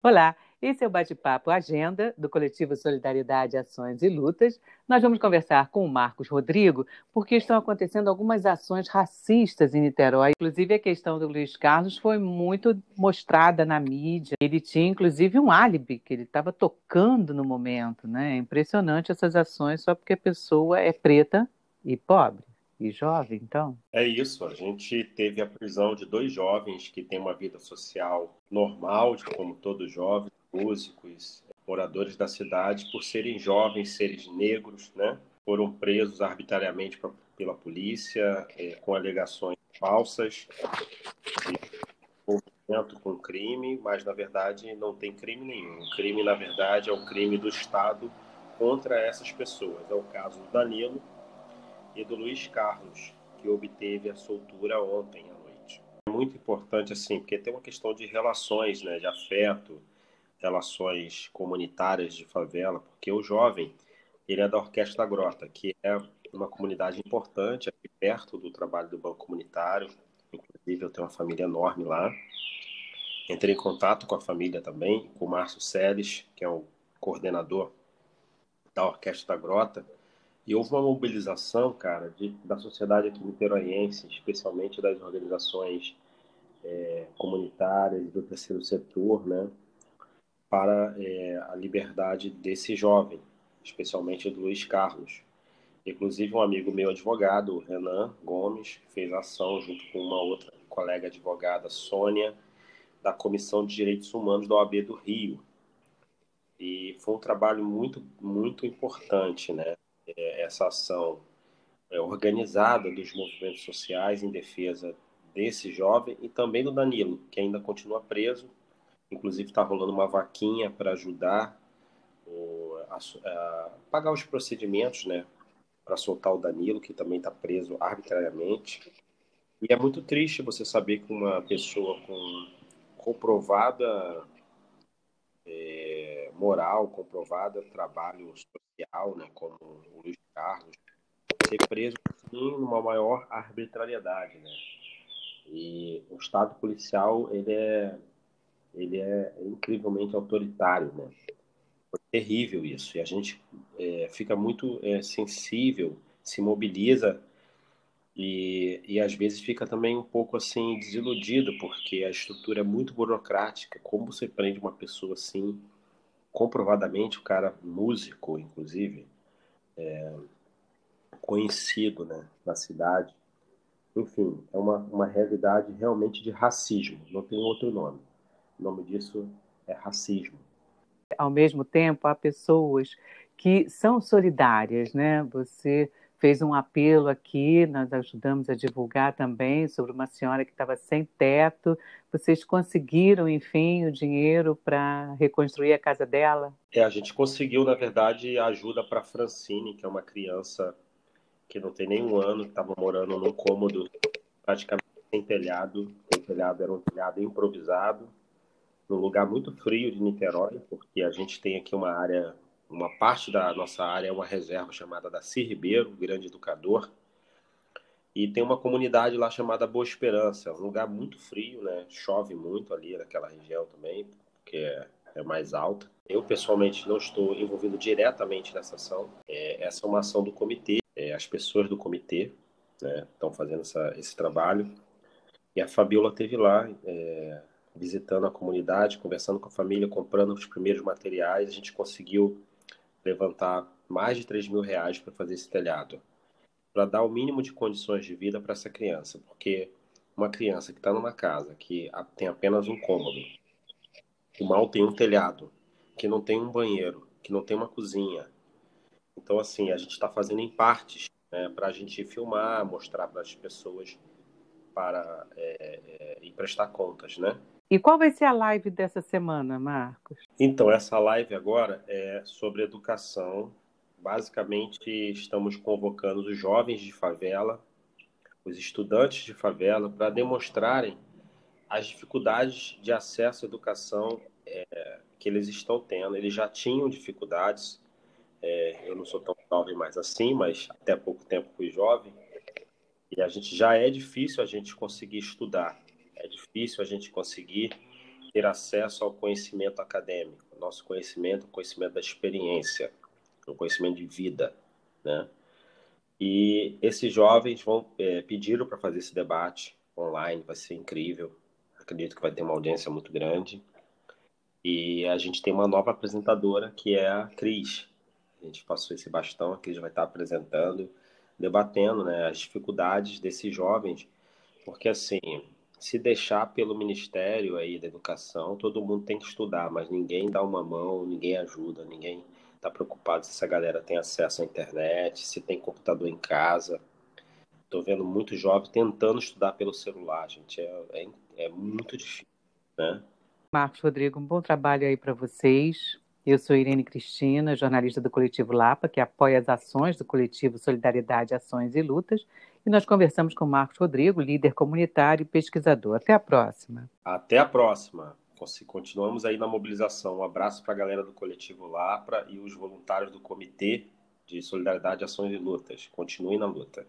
Olá, esse é o Bate-Papo Agenda do Coletivo Solidariedade, Ações e Lutas. Nós vamos conversar com o Marcos Rodrigo, porque estão acontecendo algumas ações racistas em Niterói. Inclusive, a questão do Luiz Carlos foi muito mostrada na mídia. Ele tinha, inclusive, um álibi, que ele estava tocando no momento. Né? É impressionante essas ações só porque a pessoa é preta e pobre e jovem, então? É isso. A gente teve a prisão de dois jovens que têm uma vida social normal, como todos jovens, músicos, moradores da cidade, por serem jovens, seres negros, né? Foram presos arbitrariamente pela polícia é, com alegações falsas envolvimento com crime, mas na verdade não tem crime nenhum. O crime, na verdade, é o crime do Estado contra essas pessoas. É o caso do Danilo, e do Luiz Carlos, que obteve a soltura ontem à noite. É muito importante, assim, porque tem uma questão de relações, né, de afeto, relações comunitárias de favela, porque o jovem, ele é da Orquestra da Grota, que é uma comunidade importante aqui perto do trabalho do Banco Comunitário, inclusive eu tenho uma família enorme lá. Entrei em contato com a família também, com o Márcio Seles, que é o coordenador da Orquestra da Grota, e houve uma mobilização, cara, de, da sociedade aqui niteroiense, especialmente das organizações é, comunitárias do terceiro setor, né, para é, a liberdade desse jovem, especialmente do Luiz Carlos. Inclusive, um amigo meu advogado, Renan Gomes, fez ação junto com uma outra colega advogada, Sônia, da Comissão de Direitos Humanos da OAB do Rio. E foi um trabalho muito, muito importante, né? É, essa ação é, organizada dos movimentos sociais em defesa desse jovem e também do Danilo, que ainda continua preso. Inclusive está rolando uma vaquinha para ajudar o, a, a, pagar os procedimentos, né, para soltar o Danilo, que também está preso arbitrariamente. E é muito triste você saber que uma pessoa com comprovada é, moral, comprovada trabalho social, né, como o Luiz Carlos, ser preso assim, numa maior arbitrariedade, né? E o Estado policial ele é ele é incrivelmente autoritário, né? Foi terrível isso e a gente é, fica muito é, sensível, se mobiliza e, e às vezes fica também um pouco assim desiludido porque a estrutura é muito burocrática. Como você prende uma pessoa assim? Comprovadamente o cara músico, inclusive, é, conhecido né, na cidade. Enfim, é uma, uma realidade realmente de racismo, não tem outro nome. O nome disso é racismo. Ao mesmo tempo, há pessoas que são solidárias, né? Você fez um apelo aqui, nós ajudamos a divulgar também sobre uma senhora que estava sem teto. Vocês conseguiram, enfim, o dinheiro para reconstruir a casa dela? É, a gente conseguiu, na verdade, ajuda para Francine, que é uma criança que não tem nenhum ano, que estava morando num cômodo praticamente sem telhado. O telhado era um telhado improvisado, num lugar muito frio de Niterói, porque a gente tem aqui uma área uma parte da nossa área é uma reserva chamada da Ci Ribeiro, grande educador, e tem uma comunidade lá chamada Boa Esperança, um lugar muito frio, né? Chove muito ali naquela região também, porque é, é mais alta. Eu pessoalmente não estou envolvido diretamente nessa ação. É, essa é uma ação do comitê, é, as pessoas do comitê né, estão fazendo essa, esse trabalho. E a Fabiola teve lá é, visitando a comunidade, conversando com a família, comprando os primeiros materiais. A gente conseguiu levantar mais de 3 mil reais para fazer esse telhado, para dar o mínimo de condições de vida para essa criança, porque uma criança que está numa casa que tem apenas um cômodo, que mal tem um telhado, que não tem um banheiro, que não tem uma cozinha. Então, assim, a gente está fazendo em partes né, para a gente filmar, mostrar para as pessoas para é, é, e prestar contas, né? E qual vai ser a live dessa semana, Marcos? Então, essa live agora é sobre educação. Basicamente, estamos convocando os jovens de favela, os estudantes de favela, para demonstrarem as dificuldades de acesso à educação é, que eles estão tendo. Eles já tinham dificuldades, é, eu não sou tão jovem mais assim, mas até pouco tempo fui jovem, e a gente já é difícil a gente conseguir estudar é difícil a gente conseguir ter acesso ao conhecimento acadêmico, nosso conhecimento, o conhecimento da experiência, o conhecimento de vida, né? E esses jovens vão é, pediram para fazer esse debate online, vai ser incrível. Acredito que vai ter uma audiência muito grande. E a gente tem uma nova apresentadora que é a Cris. A gente passou esse bastão, a Cris vai estar apresentando, debatendo né, as dificuldades desses jovens, porque assim, se deixar pelo Ministério aí da Educação, todo mundo tem que estudar, mas ninguém dá uma mão, ninguém ajuda, ninguém está preocupado se essa galera tem acesso à internet, se tem computador em casa. Estou vendo muito jovem tentando estudar pelo celular, gente. É, é, é muito difícil, né? Marcos Rodrigo, um bom trabalho aí para vocês. Eu sou Irene Cristina, jornalista do Coletivo Lapa, que apoia as ações do Coletivo Solidariedade, Ações e Lutas. E nós conversamos com Marcos Rodrigo, líder comunitário e pesquisador. Até a próxima. Até a próxima. Continuamos aí na mobilização. Um abraço para a galera do Coletivo Lapra e os voluntários do Comitê de Solidariedade, Ações e Lutas. Continue na luta.